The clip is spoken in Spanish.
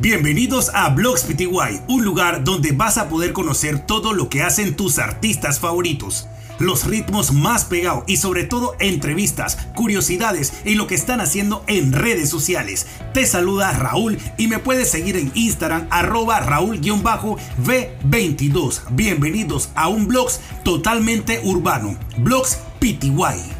Bienvenidos a Blogs PTY, un lugar donde vas a poder conocer todo lo que hacen tus artistas favoritos, los ritmos más pegados y sobre todo entrevistas, curiosidades y lo que están haciendo en redes sociales. Te saluda Raúl y me puedes seguir en Instagram arroba Raúl-V22. Bienvenidos a un Blogs totalmente urbano, Blogs PTY.